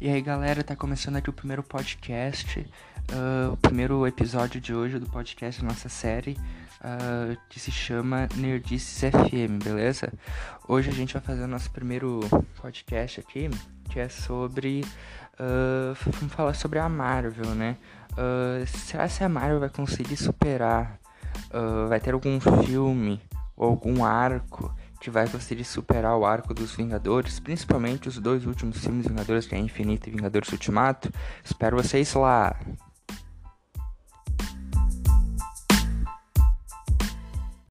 E aí galera, tá começando aqui o primeiro podcast, uh, o primeiro episódio de hoje do podcast nossa série, uh, que se chama Nerdices FM, beleza? Hoje a gente vai fazer o nosso primeiro podcast aqui, que é sobre. Uh, vamos falar sobre a Marvel, né? será que a Marvel vai conseguir superar? vai ter algum filme ou algum arco que vai conseguir superar o arco dos Vingadores, principalmente os dois últimos filmes Vingadores, que é Infinito e Vingadores Ultimato. Espero vocês lá!